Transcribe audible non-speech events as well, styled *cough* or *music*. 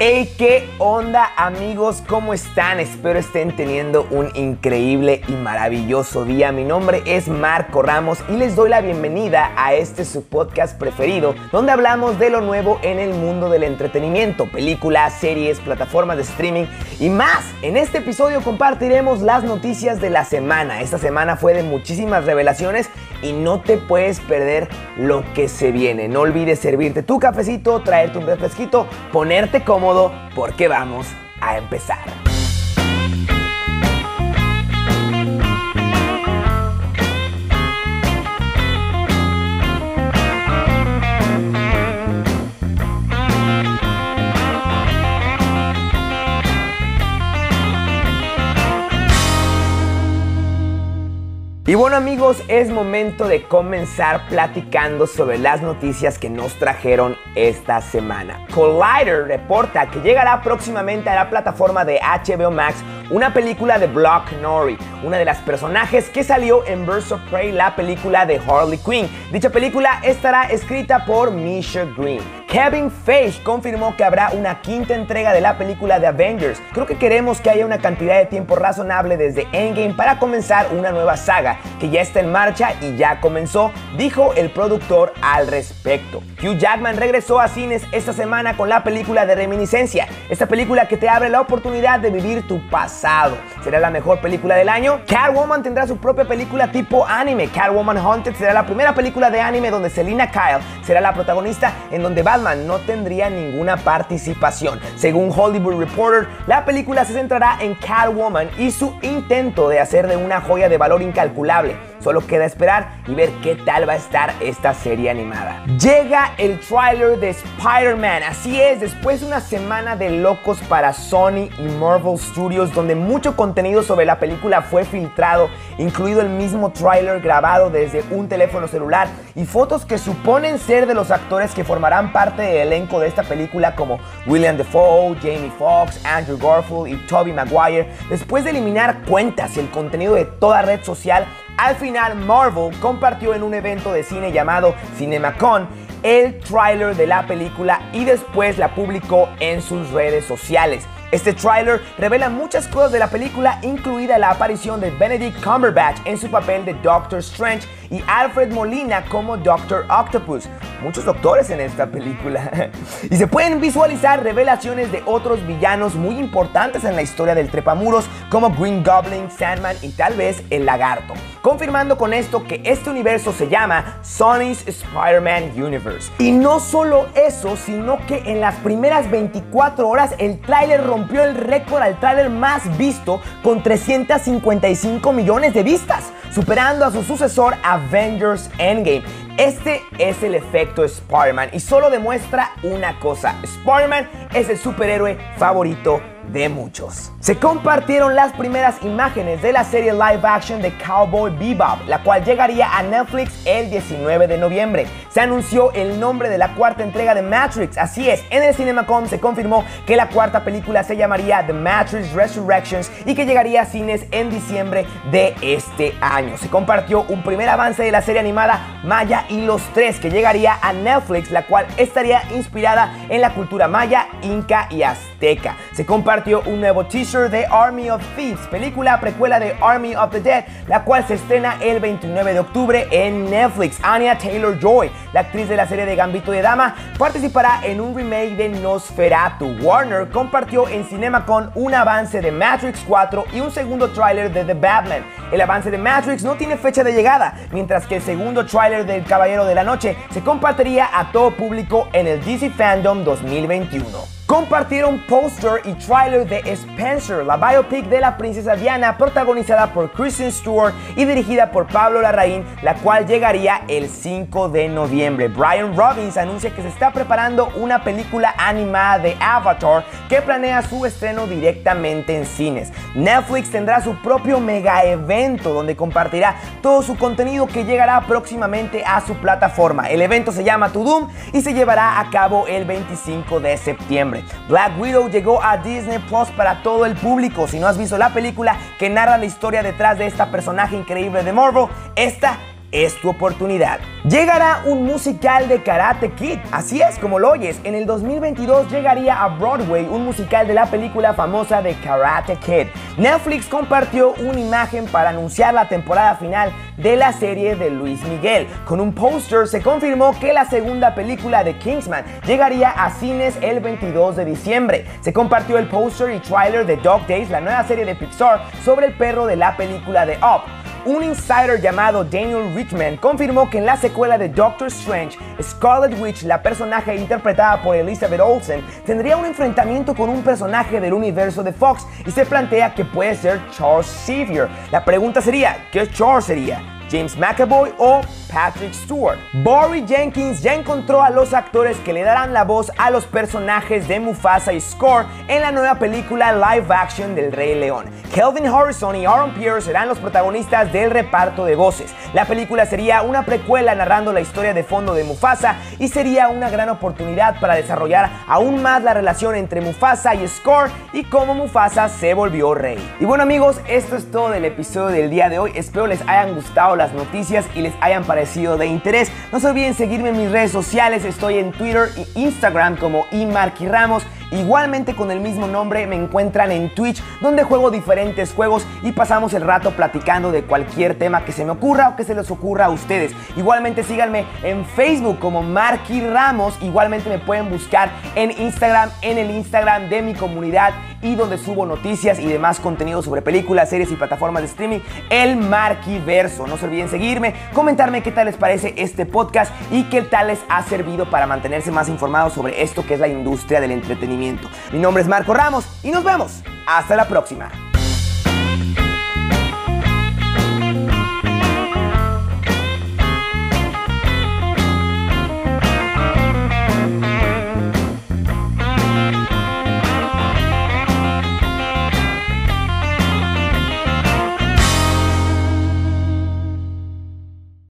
Hey, ¿qué onda amigos? ¿Cómo están? Espero estén teniendo un increíble y maravilloso día. Mi nombre es Marco Ramos y les doy la bienvenida a este su podcast preferido, donde hablamos de lo nuevo en el mundo del entretenimiento, películas, series, plataformas de streaming y más. En este episodio compartiremos las noticias de la semana. Esta semana fue de muchísimas revelaciones y no te puedes perder lo que se viene. No olvides servirte tu cafecito, traerte un refresquito, ponerte cómodo porque vamos a empezar. Y bueno amigos, es momento de comenzar platicando sobre las noticias que nos trajeron esta semana. Collider reporta que llegará próximamente a la plataforma de HBO Max una película de Block Nori, una de las personajes que salió en Birds of Prey, la película de Harley Quinn. Dicha película estará escrita por Misha Green. Kevin Feige confirmó que habrá una quinta entrega de la película de Avengers. Creo que queremos que haya una cantidad de tiempo razonable desde Endgame para comenzar una nueva saga que ya está en marcha y ya comenzó, dijo el productor al respecto. Hugh Jackman regresó a cines esta semana con la película de Reminiscencia, esta película que te abre la oportunidad de vivir tu pasado. ¿Será la mejor película del año? Catwoman tendrá su propia película tipo anime. Catwoman Haunted será la primera película de anime donde Selina Kyle será la protagonista en donde No tendría ninguna participación. Según Hollywood Reporter, la película se centrará en Catwoman y su intento de hacer de una joya de valor incalculable. Solo queda esperar y ver qué tal va a estar esta serie animada. Llega el trailer de Spider-Man. Así es, después de una semana de locos para Sony y Marvel Studios, donde mucho contenido sobre la película fue filtrado, incluido el mismo trailer grabado desde un teléfono celular y fotos que suponen ser de los actores que formarán parte del elenco de esta película, como William Defoe, Jamie Foxx, Andrew Garfield y Tobey Maguire. Después de eliminar cuentas y el contenido de toda red social, al final, Marvel compartió en un evento de cine llamado CinemaCon el tráiler de la película y después la publicó en sus redes sociales. Este tráiler revela muchas cosas de la película, incluida la aparición de Benedict Cumberbatch en su papel de Doctor Strange y Alfred Molina como Doctor Octopus. Muchos doctores en esta película. *laughs* y se pueden visualizar revelaciones de otros villanos muy importantes en la historia del trepamuros como Green Goblin, Sandman y tal vez el lagarto. Confirmando con esto que este universo se llama Sony's Spider-Man Universe. Y no solo eso, sino que en las primeras 24 horas el tráiler rompió el récord al tráiler más visto con 355 millones de vistas, superando a su sucesor Avengers Endgame. Este es el efecto Spider-Man y solo demuestra una cosa, Spider-Man es el superhéroe favorito de muchos. Se compartieron las primeras imágenes de la serie live action de Cowboy Bebop, la cual llegaría a Netflix el 19 de noviembre. Se anunció el nombre de la cuarta entrega de Matrix, así es, en el CinemaCom se confirmó que la cuarta película se llamaría The Matrix Resurrections y que llegaría a cines en diciembre de este año. Se compartió un primer avance de la serie animada Maya y los tres que llegaría a Netflix, la cual estaría inspirada en la cultura maya, inca y azteca. Se compartió un nuevo teaser de Army of Thieves, película precuela de Army of the Dead, la cual se estrena el 29 de octubre en Netflix. Anya Taylor Joy, la actriz de la serie de Gambito de Dama, participará en un remake de Nosferatu. Warner compartió en CinemaCon un avance de Matrix 4 y un segundo tráiler de The Batman. El avance de Matrix no tiene fecha de llegada, mientras que el segundo tráiler del Caballero de la Noche se compartiría a todo público en el DC Fandom 2021 compartieron póster y trailer de Spencer, la biopic de la princesa Diana, protagonizada por Kristen Stewart y dirigida por Pablo Larraín, la cual llegaría el 5 de noviembre. Brian Robbins anuncia que se está preparando una película animada de Avatar que planea su estreno directamente en cines. Netflix tendrá su propio mega evento donde compartirá todo su contenido que llegará próximamente a su plataforma. El evento se llama To Doom y se llevará a cabo el 25 de septiembre. Black Widow llegó a Disney Plus para todo el público. Si no has visto la película que narra la historia detrás de esta personaje increíble de Marvel, esta es tu oportunidad. Llegará un musical de Karate Kid, así es como lo oyes, en el 2022 llegaría a Broadway un musical de la película famosa de Karate Kid. Netflix compartió una imagen para anunciar la temporada final de la serie de Luis Miguel. Con un póster se confirmó que la segunda película de Kingsman llegaría a cines el 22 de diciembre. Se compartió el póster y trailer de Dog Days, la nueva serie de Pixar sobre el perro de la película de Up. Un insider llamado Daniel Richman confirmó que en la secuela de Doctor Strange, Scarlet Witch, la personaje interpretada por Elizabeth Olsen, tendría un enfrentamiento con un personaje del universo de Fox y se plantea que puede ser Charles Xavier. La pregunta sería, ¿qué Charles sería? James McAvoy o Patrick Stewart. Barry Jenkins ya encontró a los actores que le darán la voz a los personajes de Mufasa y Score en la nueva película live action del Rey León. Kelvin Harrison y Aaron Pierce serán los protagonistas del reparto de voces. La película sería una precuela narrando la historia de fondo de Mufasa y sería una gran oportunidad para desarrollar aún más la relación entre Mufasa y Score y cómo Mufasa se volvió rey. Y bueno amigos, esto es todo del episodio del día de hoy. Espero les hayan gustado las noticias y les hayan parecido de interés. No se olviden seguirme en mis redes sociales, estoy en Twitter e Instagram como Imarky Ramos. Igualmente con el mismo nombre me encuentran en Twitch donde juego diferentes juegos y pasamos el rato platicando de cualquier tema que se me ocurra o que se les ocurra a ustedes. Igualmente síganme en Facebook como Marky Ramos. Igualmente me pueden buscar en Instagram, en el Instagram de mi comunidad y donde subo noticias y demás contenido sobre películas, series y plataformas de streaming, el Marquiverso. No se olviden seguirme, comentarme qué tal les parece este podcast y qué tal les ha servido para mantenerse más informados sobre esto que es la industria del entretenimiento. Mi nombre es Marco Ramos y nos vemos. Hasta la próxima.